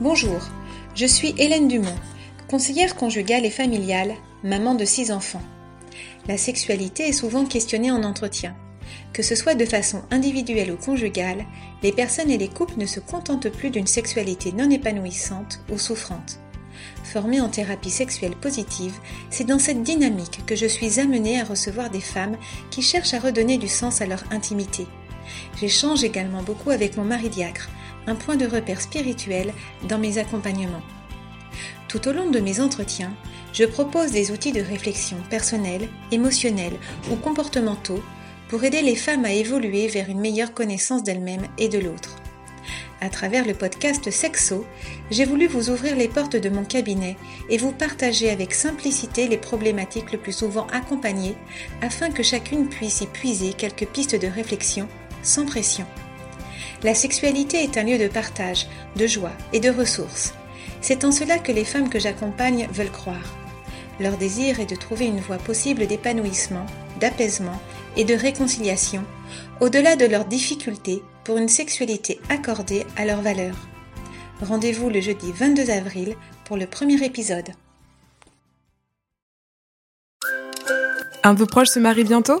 Bonjour, je suis Hélène Dumont, conseillère conjugale et familiale, maman de six enfants. La sexualité est souvent questionnée en entretien. Que ce soit de façon individuelle ou conjugale, les personnes et les couples ne se contentent plus d'une sexualité non épanouissante ou souffrante. Formée en thérapie sexuelle positive, c'est dans cette dynamique que je suis amenée à recevoir des femmes qui cherchent à redonner du sens à leur intimité. J'échange également beaucoup avec mon mari diacre, un point de repère spirituel dans mes accompagnements. Tout au long de mes entretiens, je propose des outils de réflexion personnelle, émotionnelle ou comportementaux pour aider les femmes à évoluer vers une meilleure connaissance d'elles-mêmes et de l'autre. À travers le podcast Sexo, j'ai voulu vous ouvrir les portes de mon cabinet et vous partager avec simplicité les problématiques le plus souvent accompagnées afin que chacune puisse y puiser quelques pistes de réflexion sans pression. La sexualité est un lieu de partage, de joie et de ressources. C'est en cela que les femmes que j'accompagne veulent croire. Leur désir est de trouver une voie possible d'épanouissement, d'apaisement et de réconciliation, au-delà de leurs difficultés, pour une sexualité accordée à leurs valeurs. Rendez-vous le jeudi 22 avril pour le premier épisode. Un peu proche se marie bientôt?